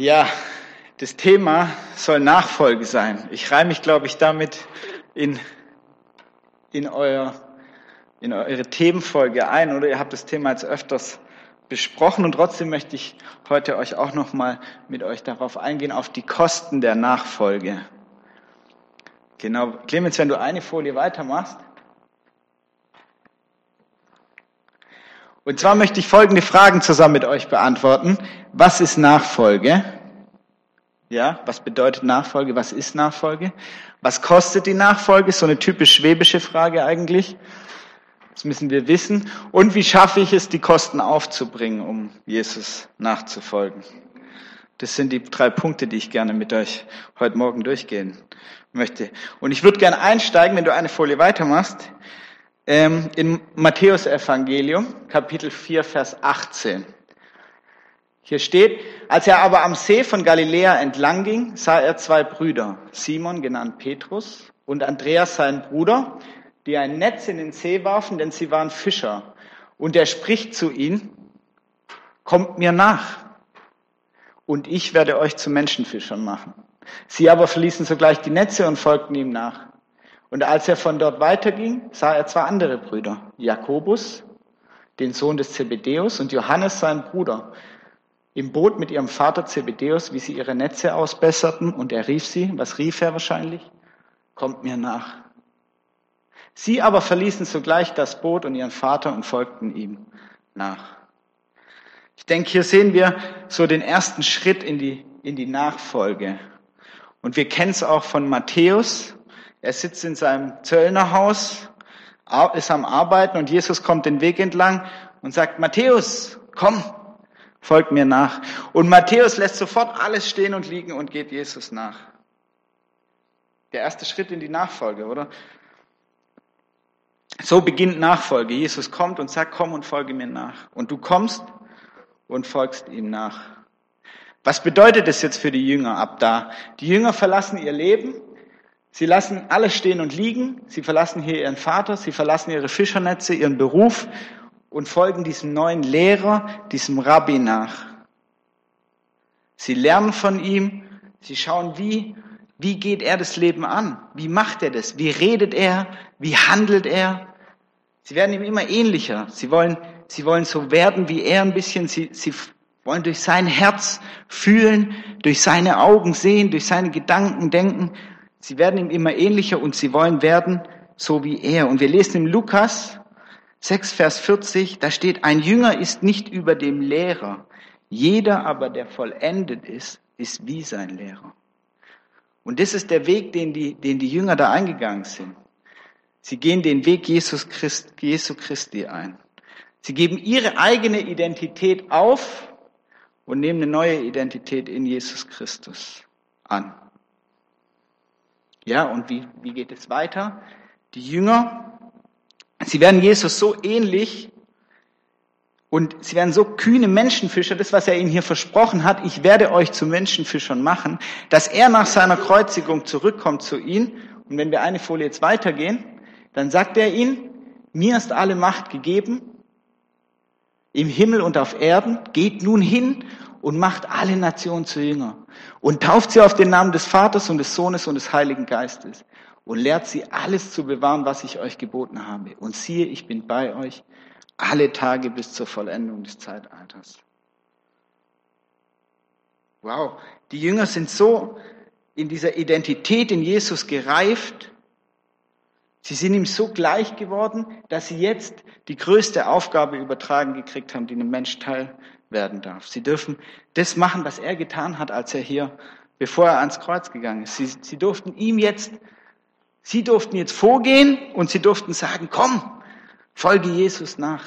Ja, das Thema soll Nachfolge sein. Ich reihe mich, glaube ich, damit in, in, euer, in eure Themenfolge ein oder ihr habt das Thema jetzt öfters besprochen und trotzdem möchte ich heute euch auch nochmal mit euch darauf eingehen, auf die Kosten der Nachfolge. Genau, Clemens, wenn du eine Folie weitermachst. Und zwar möchte ich folgende Fragen zusammen mit euch beantworten. Was ist Nachfolge? Ja, was bedeutet Nachfolge? Was ist Nachfolge? Was kostet die Nachfolge? So eine typisch schwäbische Frage eigentlich. Das müssen wir wissen. Und wie schaffe ich es, die Kosten aufzubringen, um Jesus nachzufolgen? Das sind die drei Punkte, die ich gerne mit euch heute Morgen durchgehen möchte. Und ich würde gerne einsteigen, wenn du eine Folie weitermachst, ähm, in Matthäus Evangelium, Kapitel 4, Vers 18. Hier steht, als er aber am See von Galiläa entlang ging, sah er zwei Brüder, Simon genannt Petrus und Andreas sein Bruder, die ein Netz in den See warfen, denn sie waren Fischer. Und er spricht zu ihnen, kommt mir nach und ich werde euch zu Menschenfischern machen. Sie aber verließen sogleich die Netze und folgten ihm nach. Und als er von dort weiterging, sah er zwei andere Brüder, Jakobus, den Sohn des Zebedeus, und Johannes, sein Bruder, im Boot mit ihrem Vater Zebedeus, wie sie ihre Netze ausbesserten, und er rief sie, was rief er wahrscheinlich? Kommt mir nach. Sie aber verließen sogleich das Boot und ihren Vater und folgten ihm nach. Ich denke, hier sehen wir so den ersten Schritt in die, in die Nachfolge. Und wir kennen es auch von Matthäus, er sitzt in seinem Zöllnerhaus, ist am Arbeiten und Jesus kommt den Weg entlang und sagt, Matthäus, komm, folg mir nach. Und Matthäus lässt sofort alles stehen und liegen und geht Jesus nach. Der erste Schritt in die Nachfolge, oder? So beginnt Nachfolge. Jesus kommt und sagt, komm und folge mir nach. Und du kommst und folgst ihm nach. Was bedeutet es jetzt für die Jünger ab da? Die Jünger verlassen ihr Leben, Sie lassen alles stehen und liegen. Sie verlassen hier ihren Vater, sie verlassen ihre Fischernetze, ihren Beruf und folgen diesem neuen Lehrer, diesem Rabbi nach. Sie lernen von ihm, sie schauen, wie, wie geht er das Leben an? Wie macht er das? Wie redet er? Wie handelt er? Sie werden ihm immer ähnlicher. Sie wollen, sie wollen so werden wie er ein bisschen. Sie, sie wollen durch sein Herz fühlen, durch seine Augen sehen, durch seine Gedanken denken. Sie werden ihm immer ähnlicher und sie wollen werden so wie er. Und wir lesen im Lukas 6, Vers 40, da steht, ein Jünger ist nicht über dem Lehrer. Jeder aber, der vollendet ist, ist wie sein Lehrer. Und das ist der Weg, den die, den die Jünger da eingegangen sind. Sie gehen den Weg Jesus Christ, Jesu Christi ein. Sie geben ihre eigene Identität auf und nehmen eine neue Identität in Jesus Christus an. Ja, und wie, wie geht es weiter? Die Jünger, sie werden Jesus so ähnlich und sie werden so kühne Menschenfischer, das, was er ihnen hier versprochen hat, ich werde euch zu Menschenfischern machen, dass er nach seiner Kreuzigung zurückkommt zu ihnen. Und wenn wir eine Folie jetzt weitergehen, dann sagt er ihnen, mir ist alle Macht gegeben, im Himmel und auf Erden, geht nun hin und macht alle Nationen zu Jünger und tauft sie auf den Namen des Vaters und des Sohnes und des Heiligen Geistes und lehrt sie alles zu bewahren, was ich euch geboten habe. Und siehe, ich bin bei euch alle Tage bis zur Vollendung des Zeitalters. Wow, die Jünger sind so in dieser Identität in Jesus gereift. Sie sind ihm so gleich geworden, dass sie jetzt die größte Aufgabe übertragen gekriegt haben, die einem Mensch teil werden darf. Sie dürfen das machen, was er getan hat, als er hier, bevor er ans Kreuz gegangen ist. Sie, sie durften ihm jetzt, sie durften jetzt vorgehen und sie durften sagen, komm, folge Jesus nach.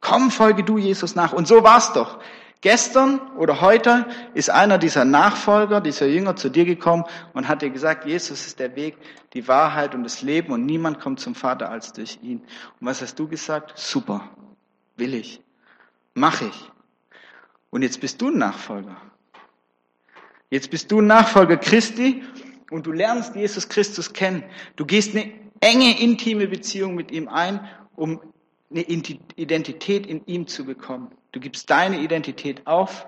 Komm, folge du Jesus nach. Und so war's doch. Gestern oder heute ist einer dieser Nachfolger, dieser Jünger zu dir gekommen und hat dir gesagt, Jesus ist der Weg, die Wahrheit und das Leben und niemand kommt zum Vater als durch ihn. Und was hast du gesagt? Super, will ich mache ich. Und jetzt bist du ein Nachfolger. Jetzt bist du ein Nachfolger Christi und du lernst Jesus Christus kennen. Du gehst eine enge, intime Beziehung mit ihm ein, um eine Identität in ihm zu bekommen. Du gibst deine Identität auf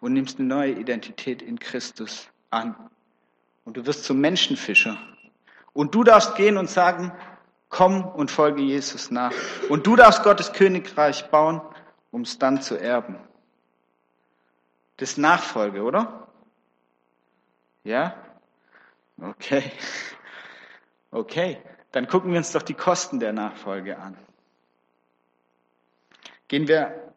und nimmst eine neue Identität in Christus an. Und du wirst zum Menschenfischer. Und du darfst gehen und sagen, komm und folge Jesus nach. Und du darfst Gottes Königreich bauen, um es dann zu erben. Das ist Nachfolge, oder? Ja? Okay. Okay. Dann gucken wir uns doch die Kosten der Nachfolge an. Gehen wir,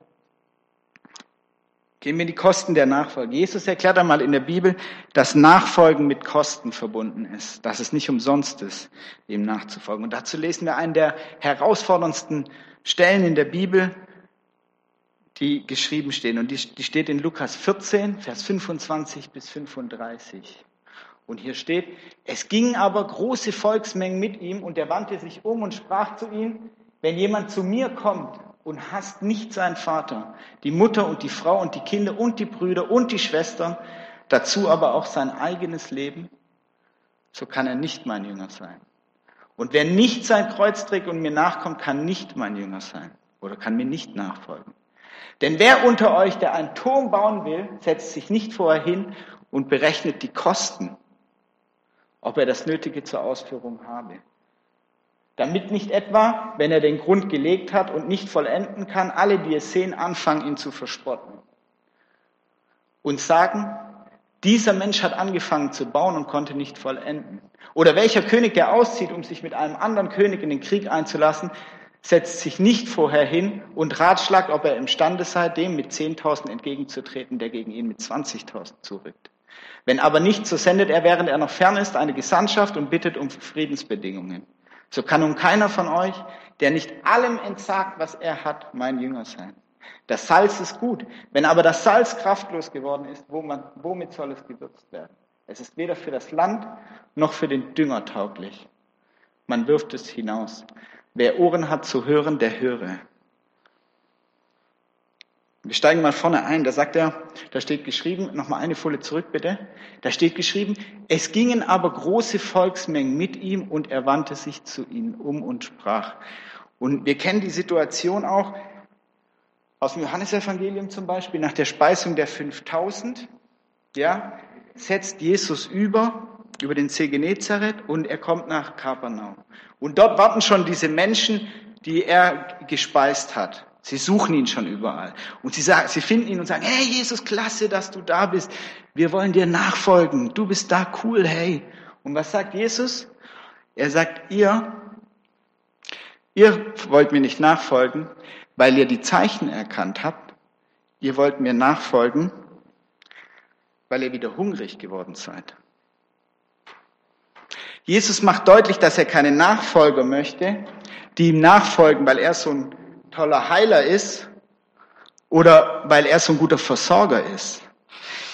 gehen wir die Kosten der Nachfolge. Jesus erklärt einmal in der Bibel, dass Nachfolgen mit Kosten verbunden ist, dass es nicht umsonst ist, ihm nachzufolgen. Und dazu lesen wir einen der herausforderndsten Stellen in der Bibel, die geschrieben stehen. Und die, die steht in Lukas 14, Vers 25 bis 35. Und hier steht, es gingen aber große Volksmengen mit ihm und er wandte sich um und sprach zu ihnen, wenn jemand zu mir kommt und hasst nicht seinen Vater, die Mutter und die Frau und die Kinder und die Brüder und die Schwestern, dazu aber auch sein eigenes Leben, so kann er nicht mein Jünger sein. Und wer nicht sein Kreuz trägt und mir nachkommt, kann nicht mein Jünger sein oder kann mir nicht nachfolgen. Denn wer unter euch, der einen Turm bauen will, setzt sich nicht vorher hin und berechnet die Kosten, ob er das Nötige zur Ausführung habe. Damit nicht etwa, wenn er den Grund gelegt hat und nicht vollenden kann, alle, die es sehen, anfangen, ihn zu verspotten. Und sagen, dieser Mensch hat angefangen zu bauen und konnte nicht vollenden. Oder welcher König, der auszieht, um sich mit einem anderen König in den Krieg einzulassen, setzt sich nicht vorher hin und ratschlagt, ob er imstande sei, dem mit 10.000 entgegenzutreten, der gegen ihn mit 20.000 zurückt. Wenn aber nicht, so sendet er, während er noch fern ist, eine Gesandtschaft und bittet um Friedensbedingungen. So kann nun keiner von euch, der nicht allem entsagt, was er hat, mein Jünger sein. Das Salz ist gut. Wenn aber das Salz kraftlos geworden ist, womit soll es gewürzt werden? Es ist weder für das Land noch für den Dünger tauglich. Man wirft es hinaus. Wer Ohren hat zu hören, der höre. Wir steigen mal vorne ein. Da sagt er, da steht geschrieben, nochmal eine Folie zurück bitte. Da steht geschrieben, es gingen aber große Volksmengen mit ihm und er wandte sich zu ihnen um und sprach. Und wir kennen die Situation auch aus dem Johannesevangelium zum Beispiel, nach der Speisung der 5000, ja, setzt Jesus über, über den See Genezareth und er kommt nach Kapernaum. Und dort warten schon diese Menschen, die er gespeist hat. Sie suchen ihn schon überall. Und sie sagen, sie finden ihn und sagen, hey Jesus, klasse, dass du da bist. Wir wollen dir nachfolgen. Du bist da cool, hey. Und was sagt Jesus? Er sagt, ihr, ihr wollt mir nicht nachfolgen, weil ihr die Zeichen erkannt habt. Ihr wollt mir nachfolgen, weil ihr wieder hungrig geworden seid. Jesus macht deutlich, dass er keine Nachfolger möchte, die ihm nachfolgen, weil er so ein toller Heiler ist oder weil er so ein guter Versorger ist.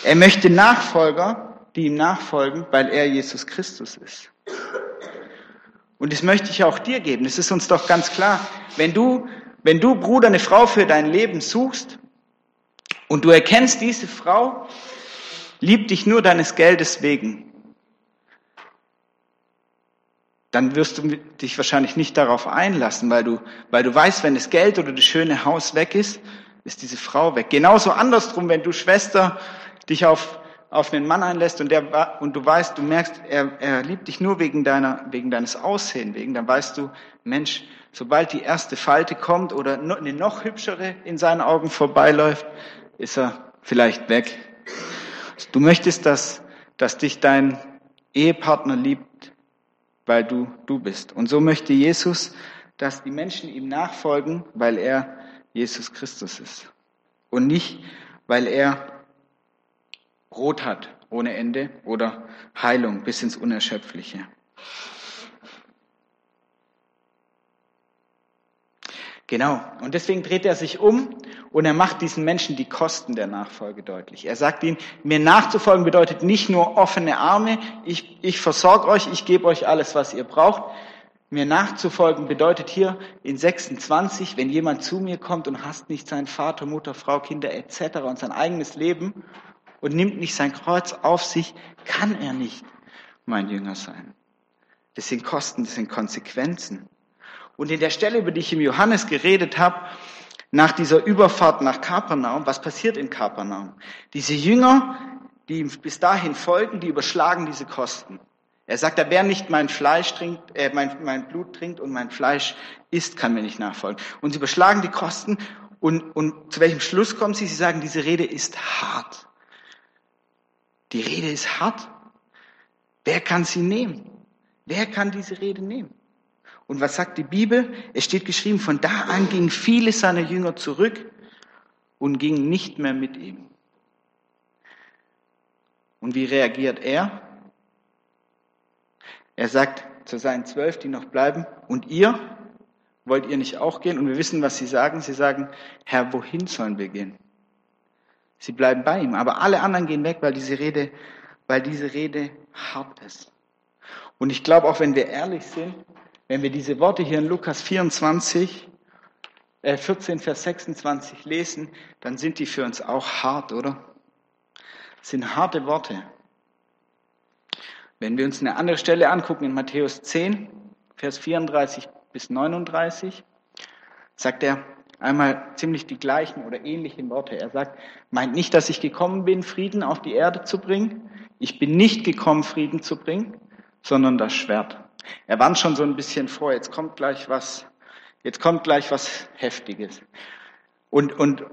Er möchte Nachfolger, die ihm nachfolgen, weil er Jesus Christus ist. Und das möchte ich auch dir geben. Es ist uns doch ganz klar, wenn du, wenn du Bruder eine Frau für dein Leben suchst und du erkennst, diese Frau liebt dich nur deines Geldes wegen, dann wirst du dich wahrscheinlich nicht darauf einlassen, weil du, weil du weißt, wenn das Geld oder das schöne Haus weg ist, ist diese Frau weg. Genauso andersrum, wenn du Schwester dich auf, auf einen Mann einlässt und, der, und du weißt, du merkst, er, er liebt dich nur wegen, deiner, wegen deines Aussehen, wegen, dann weißt du, Mensch, sobald die erste Falte kommt oder eine noch hübschere in seinen Augen vorbeiläuft, ist er vielleicht weg. Du möchtest, dass, dass dich dein Ehepartner liebt, weil du du bist. Und so möchte Jesus, dass die Menschen ihm nachfolgen, weil er Jesus Christus ist. Und nicht, weil er Brot hat ohne Ende oder Heilung bis ins Unerschöpfliche. Genau. Und deswegen dreht er sich um und er macht diesen Menschen die Kosten der Nachfolge deutlich. Er sagt ihnen, mir nachzufolgen bedeutet nicht nur offene Arme, ich, ich versorge euch, ich gebe euch alles, was ihr braucht. Mir nachzufolgen bedeutet hier in 26, wenn jemand zu mir kommt und hasst nicht seinen Vater, Mutter, Frau, Kinder etc. und sein eigenes Leben und nimmt nicht sein Kreuz auf sich, kann er nicht mein Jünger sein. Das sind Kosten, das sind Konsequenzen. Und in der Stelle, über die ich im Johannes geredet habe, nach dieser Überfahrt nach Kapernaum, was passiert in Kapernaum? Diese Jünger, die ihm bis dahin folgen, die überschlagen diese Kosten. Er sagt, wer nicht mein Fleisch trinkt, äh, mein, mein Blut trinkt und mein Fleisch isst, kann mir nicht nachfolgen. Und sie überschlagen die Kosten und, und zu welchem Schluss kommen sie? Sie sagen, diese Rede ist hart. Die Rede ist hart. Wer kann sie nehmen? Wer kann diese Rede nehmen? Und was sagt die Bibel? Es steht geschrieben, von da an gingen viele seiner Jünger zurück und gingen nicht mehr mit ihm. Und wie reagiert er? Er sagt zu seinen zwölf, die noch bleiben, und ihr, wollt ihr nicht auch gehen? Und wir wissen, was sie sagen. Sie sagen, Herr, wohin sollen wir gehen? Sie bleiben bei ihm, aber alle anderen gehen weg, weil diese Rede, weil diese Rede hart ist. Und ich glaube, auch wenn wir ehrlich sind, wenn wir diese Worte hier in Lukas 24, äh 14, Vers 26 lesen, dann sind die für uns auch hart, oder? Das sind harte Worte. Wenn wir uns eine andere Stelle angucken, in Matthäus 10, Vers 34 bis 39, sagt er einmal ziemlich die gleichen oder ähnlichen Worte. Er sagt, meint nicht, dass ich gekommen bin, Frieden auf die Erde zu bringen. Ich bin nicht gekommen, Frieden zu bringen, sondern das Schwert. Er warnt schon so ein bisschen vor, jetzt kommt gleich was, jetzt kommt gleich was Heftiges. Und, und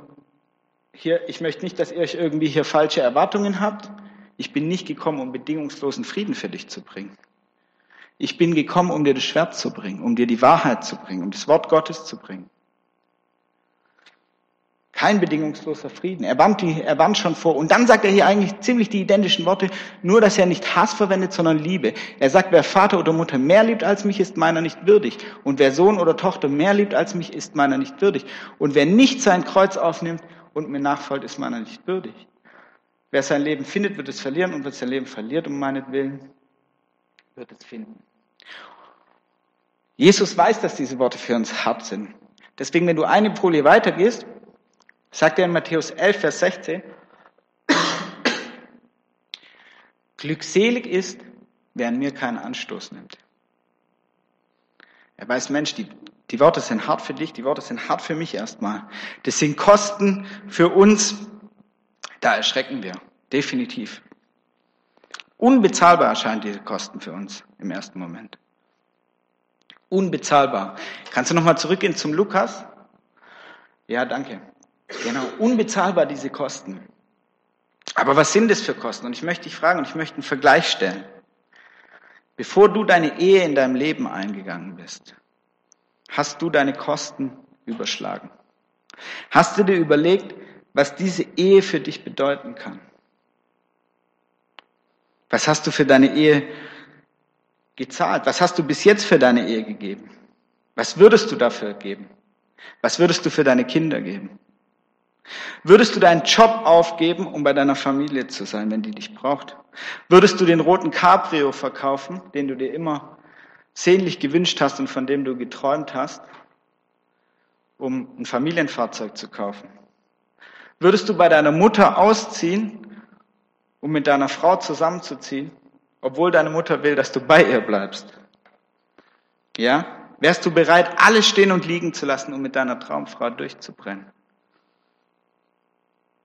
hier, ich möchte nicht, dass ihr euch irgendwie hier falsche Erwartungen habt. Ich bin nicht gekommen, um bedingungslosen Frieden für dich zu bringen. Ich bin gekommen, um dir das Schwert zu bringen, um dir die Wahrheit zu bringen, um das Wort Gottes zu bringen. Kein bedingungsloser Frieden. Er warnt, die, er warnt schon vor. Und dann sagt er hier eigentlich ziemlich die identischen Worte, nur dass er nicht Hass verwendet, sondern Liebe. Er sagt, wer Vater oder Mutter mehr liebt als mich, ist meiner nicht würdig. Und wer Sohn oder Tochter mehr liebt als mich, ist meiner nicht würdig. Und wer nicht sein Kreuz aufnimmt und mir nachfolgt, ist meiner nicht würdig. Wer sein Leben findet, wird es verlieren und wer sein Leben verliert um meinetwillen, wird es finden. Jesus weiß, dass diese Worte für uns hart sind. Deswegen, wenn du eine Folie weitergehst, sagt er in Matthäus 11, Vers 16, glückselig ist, wer an mir keinen Anstoß nimmt. Er weiß, Mensch, die, die Worte sind hart für dich, die Worte sind hart für mich erstmal. Das sind Kosten für uns, da erschrecken wir, definitiv. Unbezahlbar erscheinen diese Kosten für uns im ersten Moment. Unbezahlbar. Kannst du nochmal zurückgehen zum Lukas? Ja, danke. Genau, unbezahlbar diese Kosten. Aber was sind das für Kosten? Und ich möchte dich fragen und ich möchte einen Vergleich stellen. Bevor du deine Ehe in deinem Leben eingegangen bist, hast du deine Kosten überschlagen. Hast du dir überlegt, was diese Ehe für dich bedeuten kann. Was hast du für deine Ehe gezahlt? Was hast du bis jetzt für deine Ehe gegeben? Was würdest du dafür geben? Was würdest du für deine Kinder geben? Würdest du deinen Job aufgeben, um bei deiner Familie zu sein, wenn die dich braucht? Würdest du den roten Cabrio verkaufen, den du dir immer sehnlich gewünscht hast und von dem du geträumt hast, um ein Familienfahrzeug zu kaufen? Würdest du bei deiner Mutter ausziehen, um mit deiner Frau zusammenzuziehen, obwohl deine Mutter will, dass du bei ihr bleibst? Ja? Wärst du bereit, alles stehen und liegen zu lassen, um mit deiner Traumfrau durchzubrennen?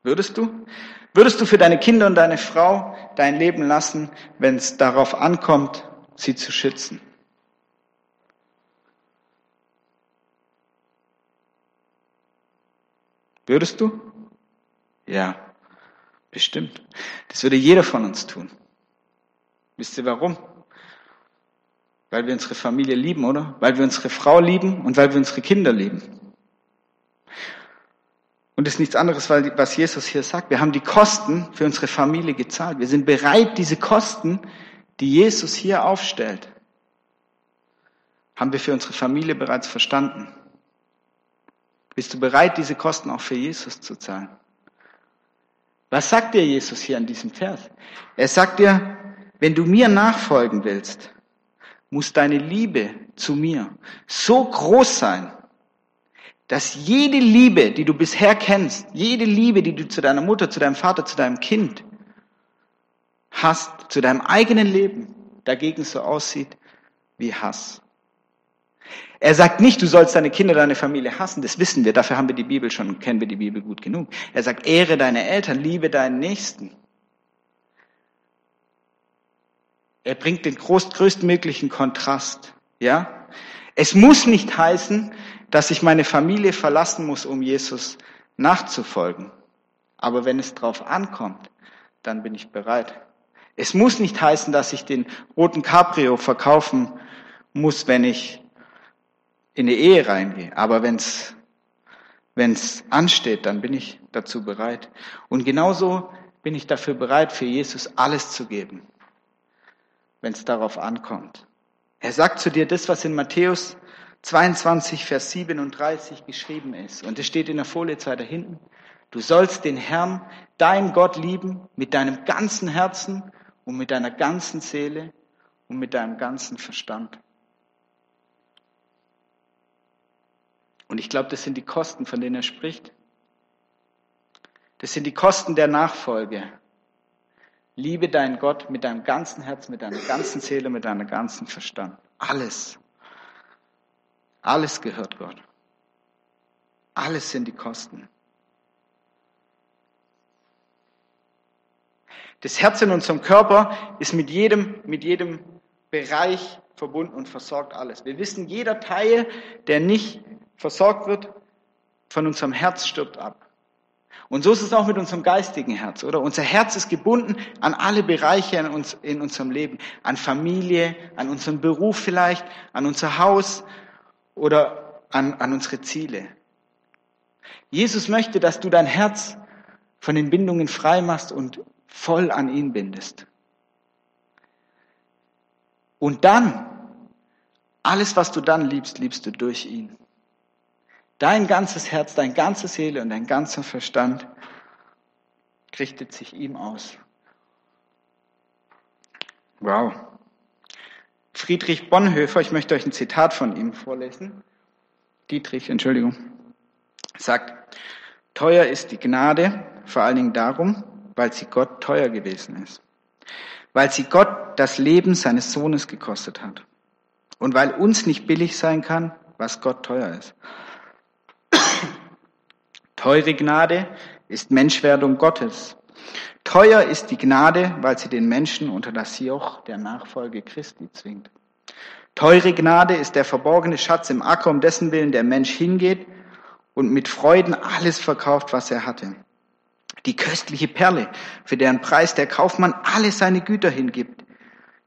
Würdest du? Würdest du für deine Kinder und deine Frau dein Leben lassen, wenn es darauf ankommt, sie zu schützen? Würdest du? Ja, bestimmt. Das würde jeder von uns tun. Wisst ihr warum? Weil wir unsere Familie lieben, oder? Weil wir unsere Frau lieben und weil wir unsere Kinder lieben. Und das ist nichts anderes, was Jesus hier sagt. Wir haben die Kosten für unsere Familie gezahlt. Wir sind bereit, diese Kosten, die Jesus hier aufstellt, haben wir für unsere Familie bereits verstanden. Bist du bereit, diese Kosten auch für Jesus zu zahlen? Was sagt dir Jesus hier an diesem Vers? Er sagt dir, wenn du mir nachfolgen willst, muss deine Liebe zu mir so groß sein, dass jede Liebe, die du bisher kennst, jede Liebe, die du zu deiner Mutter, zu deinem Vater, zu deinem Kind hast, zu deinem eigenen Leben, dagegen so aussieht wie Hass. Er sagt nicht, du sollst deine Kinder, deine Familie hassen. Das wissen wir. Dafür haben wir die Bibel schon, kennen wir die Bibel gut genug. Er sagt, ehre deine Eltern, liebe deinen Nächsten. Er bringt den größtmöglichen Kontrast. Ja? Es muss nicht heißen, dass ich meine Familie verlassen muss, um Jesus nachzufolgen. Aber wenn es drauf ankommt, dann bin ich bereit. Es muss nicht heißen, dass ich den roten Cabrio verkaufen muss, wenn ich in die Ehe reingehe. Aber wenn es wenn es ansteht, dann bin ich dazu bereit. Und genauso bin ich dafür bereit, für Jesus alles zu geben, wenn es darauf ankommt. Er sagt zu dir das, was in Matthäus 22, Vers 37 geschrieben ist. Und es steht in der Folie da hinten. Du sollst den Herrn, dein Gott lieben, mit deinem ganzen Herzen und mit deiner ganzen Seele und mit deinem ganzen Verstand. Und ich glaube, das sind die Kosten, von denen er spricht. Das sind die Kosten der Nachfolge. Liebe deinen Gott mit deinem ganzen Herz, mit deiner ganzen Seele, mit deinem ganzen Verstand. Alles. Alles gehört Gott. Alles sind die Kosten. Das Herz in unserem Körper ist mit jedem, mit jedem Bereich verbunden und versorgt alles. Wir wissen, jeder Teil, der nicht versorgt wird, von unserem Herz stirbt ab. Und so ist es auch mit unserem geistigen Herz, oder? Unser Herz ist gebunden an alle Bereiche in, uns, in unserem Leben. An Familie, an unseren Beruf vielleicht, an unser Haus oder an, an unsere Ziele. Jesus möchte, dass du dein Herz von den Bindungen frei machst und voll an ihn bindest. Und dann, alles, was du dann liebst, liebst du durch ihn. Dein ganzes Herz, deine ganze Seele und dein ganzer Verstand richtet sich ihm aus. Wow. Friedrich Bonhoeffer, ich möchte euch ein Zitat von ihm vorlesen. Dietrich, Entschuldigung, sagt, teuer ist die Gnade vor allen Dingen darum, weil sie Gott teuer gewesen ist. Weil sie Gott das Leben seines Sohnes gekostet hat. Und weil uns nicht billig sein kann, was Gott teuer ist. Teure Gnade ist Menschwerdung Gottes. Teuer ist die Gnade, weil sie den Menschen unter das Joch der Nachfolge Christi zwingt. Teure Gnade ist der verborgene Schatz im Acker, um dessen Willen der Mensch hingeht und mit Freuden alles verkauft, was er hatte. Die köstliche Perle, für deren Preis der Kaufmann alle seine Güter hingibt.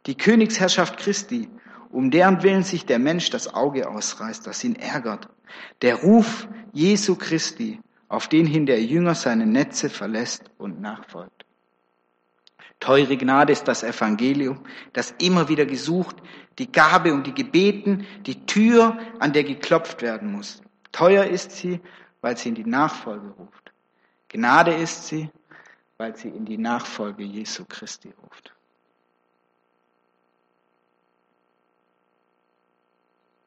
Die Königsherrschaft Christi, um deren Willen sich der Mensch das Auge ausreißt, das ihn ärgert. Der Ruf Jesu Christi, auf den hin der Jünger seine Netze verlässt und nachfolgt. Teure Gnade ist das Evangelium, das immer wieder gesucht, die Gabe und die Gebeten, die Tür, an der geklopft werden muss. Teuer ist sie, weil sie in die Nachfolge ruft. Gnade ist sie, weil sie in die Nachfolge Jesu Christi ruft.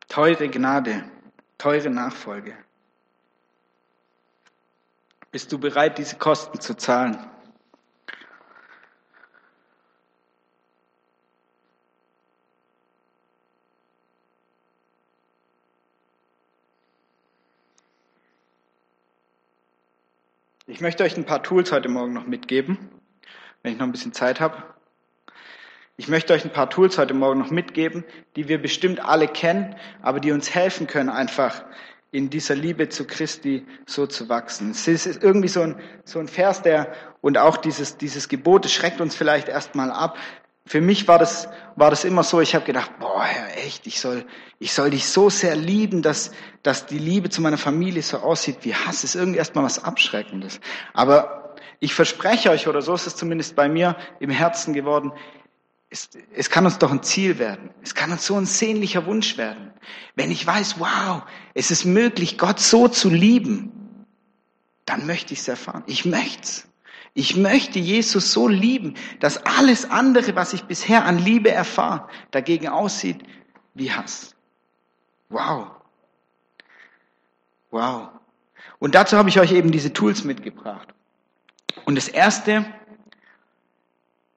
Teure Gnade, teure Nachfolge. Bist du bereit, diese Kosten zu zahlen? Ich möchte euch ein paar Tools heute Morgen noch mitgeben, wenn ich noch ein bisschen Zeit habe. Ich möchte euch ein paar Tools heute Morgen noch mitgeben, die wir bestimmt alle kennen, aber die uns helfen können, einfach in dieser Liebe zu Christi so zu wachsen. Es ist irgendwie so ein, so ein Vers, der, und auch dieses, dieses Gebot, das schreckt uns vielleicht erstmal ab. Für mich war das, war das immer so, ich habe gedacht, boah, Herr, echt, ich soll, ich soll dich so sehr lieben, dass, dass die Liebe zu meiner Familie so aussieht wie Hass. Das ist irgendwie erstmal was Abschreckendes. Aber ich verspreche euch, oder so ist es zumindest bei mir im Herzen geworden, es, es kann uns doch ein Ziel werden. Es kann uns so ein sehnlicher Wunsch werden. Wenn ich weiß, wow, es ist möglich, Gott so zu lieben, dann möchte ich es erfahren. Ich möchte es. Ich möchte Jesus so lieben, dass alles andere, was ich bisher an Liebe erfahre, dagegen aussieht wie Hass. Wow. Wow. Und dazu habe ich euch eben diese Tools mitgebracht. Und das erste,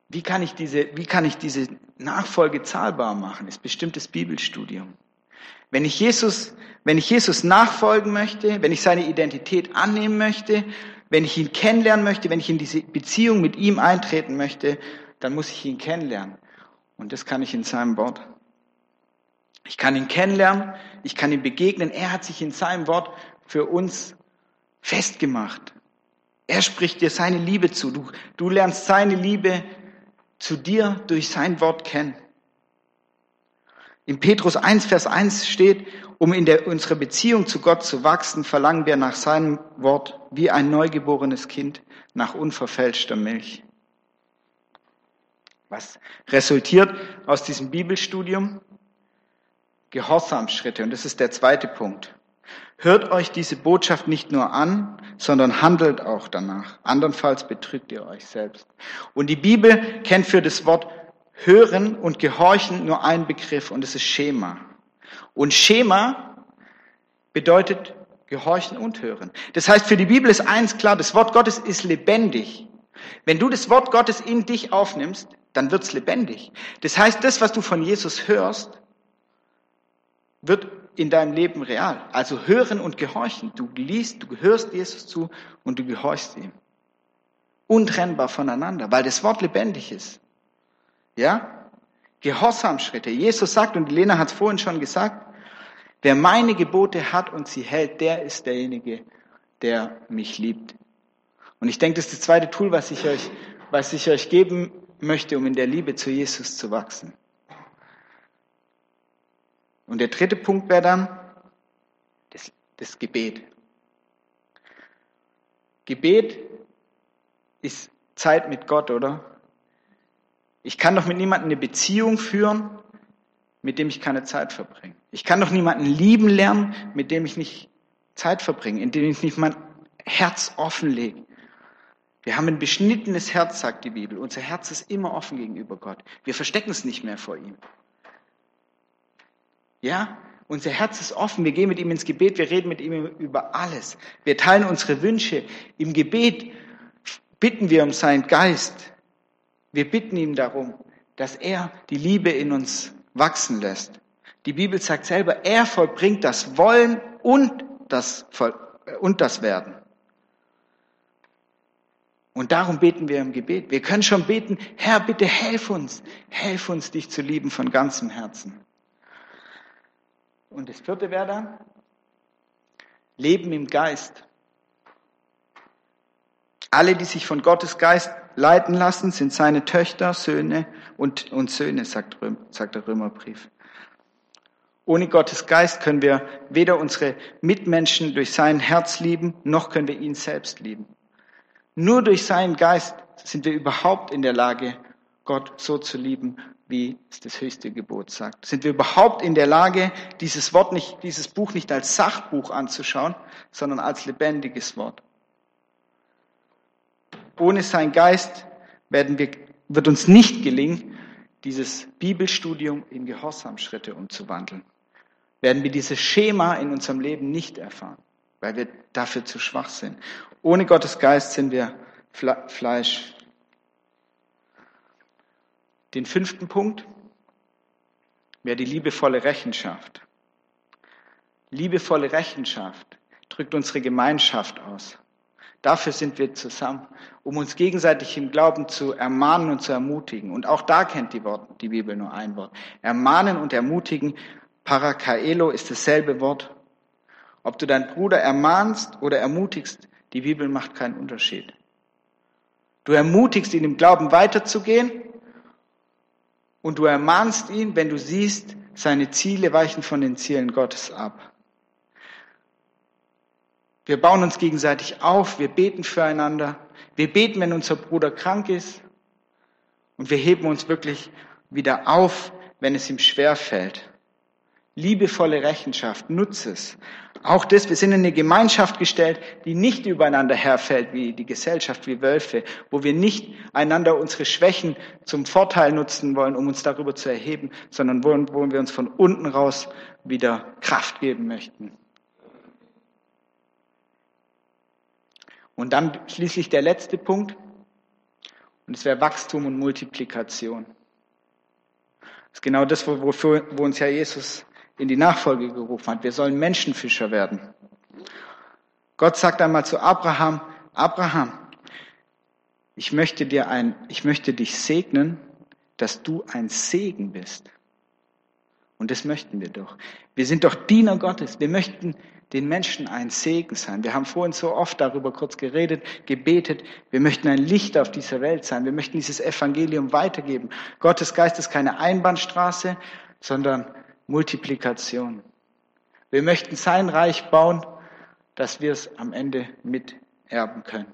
wie kann ich diese, wie kann ich diese Nachfolge zahlbar machen? Ist bestimmtes Bibelstudium. Wenn ich Jesus, wenn ich Jesus nachfolgen möchte, wenn ich seine Identität annehmen möchte, wenn ich ihn kennenlernen möchte, wenn ich in diese Beziehung mit ihm eintreten möchte, dann muss ich ihn kennenlernen. Und das kann ich in seinem Wort. Ich kann ihn kennenlernen, ich kann ihm begegnen. Er hat sich in seinem Wort für uns festgemacht. Er spricht dir seine Liebe zu. Du, du lernst seine Liebe zu dir durch sein Wort kennen. In Petrus 1, Vers 1 steht, um in der, unserer Beziehung zu Gott zu wachsen, verlangen wir nach seinem Wort wie ein neugeborenes Kind nach unverfälschter Milch. Was resultiert aus diesem Bibelstudium? Gehorsamschritte. Und das ist der zweite Punkt. Hört euch diese Botschaft nicht nur an, sondern handelt auch danach. Andernfalls betrügt ihr euch selbst. Und die Bibel kennt für das Wort Hören und Gehorchen nur einen Begriff und es ist Schema. Und Schema bedeutet Gehorchen und Hören. Das heißt, für die Bibel ist eins klar, das Wort Gottes ist lebendig. Wenn du das Wort Gottes in dich aufnimmst, dann wird's lebendig. Das heißt, das, was du von Jesus hörst, wird in deinem Leben real. Also hören und gehorchen. Du liest, du hörst Jesus zu und du gehorchst ihm. Untrennbar voneinander, weil das Wort lebendig ist. Ja? Gehorsamschritte. Jesus sagt, und Lena hat es vorhin schon gesagt, wer meine Gebote hat und sie hält, der ist derjenige, der mich liebt. Und ich denke, das ist das zweite Tool, was ich euch, was ich euch geben möchte, um in der Liebe zu Jesus zu wachsen. Und der dritte Punkt wäre dann das, das Gebet. Gebet ist Zeit mit Gott, oder? Ich kann doch mit niemandem eine Beziehung führen, mit dem ich keine Zeit verbringe. Ich kann doch niemanden lieben lernen, mit dem ich nicht Zeit verbringe, in dem ich nicht mein Herz offenlege. Wir haben ein beschnittenes Herz, sagt die Bibel. Unser Herz ist immer offen gegenüber Gott. Wir verstecken es nicht mehr vor ihm. Ja, unser Herz ist offen. Wir gehen mit ihm ins Gebet. Wir reden mit ihm über alles. Wir teilen unsere Wünsche. Im Gebet bitten wir um seinen Geist. Wir bitten ihn darum, dass er die Liebe in uns wachsen lässt. Die Bibel sagt selber, er vollbringt das Wollen und das, und das Werden. Und darum beten wir im Gebet. Wir können schon beten, Herr, bitte helf uns, helf uns, dich zu lieben von ganzem Herzen. Und das vierte wäre dann Leben im Geist. Alle, die sich von Gottes Geist leiten lassen, sind seine Töchter, Söhne und, und Söhne, sagt, Röm, sagt der Römerbrief. Ohne Gottes Geist können wir weder unsere Mitmenschen durch sein Herz lieben, noch können wir ihn selbst lieben. Nur durch seinen Geist sind wir überhaupt in der Lage, Gott so zu lieben, wie es das höchste Gebot sagt? Sind wir überhaupt in der Lage, dieses Wort nicht, dieses Buch nicht als Sachbuch anzuschauen, sondern als lebendiges Wort? Ohne sein Geist werden wir, wird uns nicht gelingen, dieses Bibelstudium in Gehorsamschritte umzuwandeln. Werden wir dieses Schema in unserem Leben nicht erfahren, weil wir dafür zu schwach sind. Ohne Gottes Geist sind wir Fleisch den fünften Punkt wäre die liebevolle Rechenschaft. Liebevolle Rechenschaft drückt unsere Gemeinschaft aus. Dafür sind wir zusammen, um uns gegenseitig im Glauben zu ermahnen und zu ermutigen. Und auch da kennt die, Wort, die Bibel nur ein Wort. Ermahnen und ermutigen, Parakaelo ist dasselbe Wort. Ob du deinen Bruder ermahnst oder ermutigst, die Bibel macht keinen Unterschied. Du ermutigst ihn im Glauben weiterzugehen und du ermahnst ihn, wenn du siehst, seine Ziele weichen von den Zielen Gottes ab. Wir bauen uns gegenseitig auf, wir beten füreinander, wir beten, wenn unser Bruder krank ist und wir heben uns wirklich wieder auf, wenn es ihm schwer fällt. Liebevolle Rechenschaft, nutze es. Auch das, wir sind in eine Gemeinschaft gestellt, die nicht übereinander herfällt wie die Gesellschaft, wie Wölfe, wo wir nicht einander unsere Schwächen zum Vorteil nutzen wollen, um uns darüber zu erheben, sondern wo, wo wir uns von unten raus wieder Kraft geben möchten. Und dann schließlich der letzte Punkt, und es wäre Wachstum und Multiplikation. Das ist genau das, wofür, wo uns ja Jesus in die Nachfolge gerufen hat. Wir sollen Menschenfischer werden. Gott sagt einmal zu Abraham, Abraham, ich möchte dir ein, ich möchte dich segnen, dass du ein Segen bist. Und das möchten wir doch. Wir sind doch Diener Gottes. Wir möchten den Menschen ein Segen sein. Wir haben vorhin so oft darüber kurz geredet, gebetet. Wir möchten ein Licht auf dieser Welt sein. Wir möchten dieses Evangelium weitergeben. Gottes Geist ist keine Einbahnstraße, sondern Multiplikation. Wir möchten sein Reich bauen, dass wir es am Ende miterben können.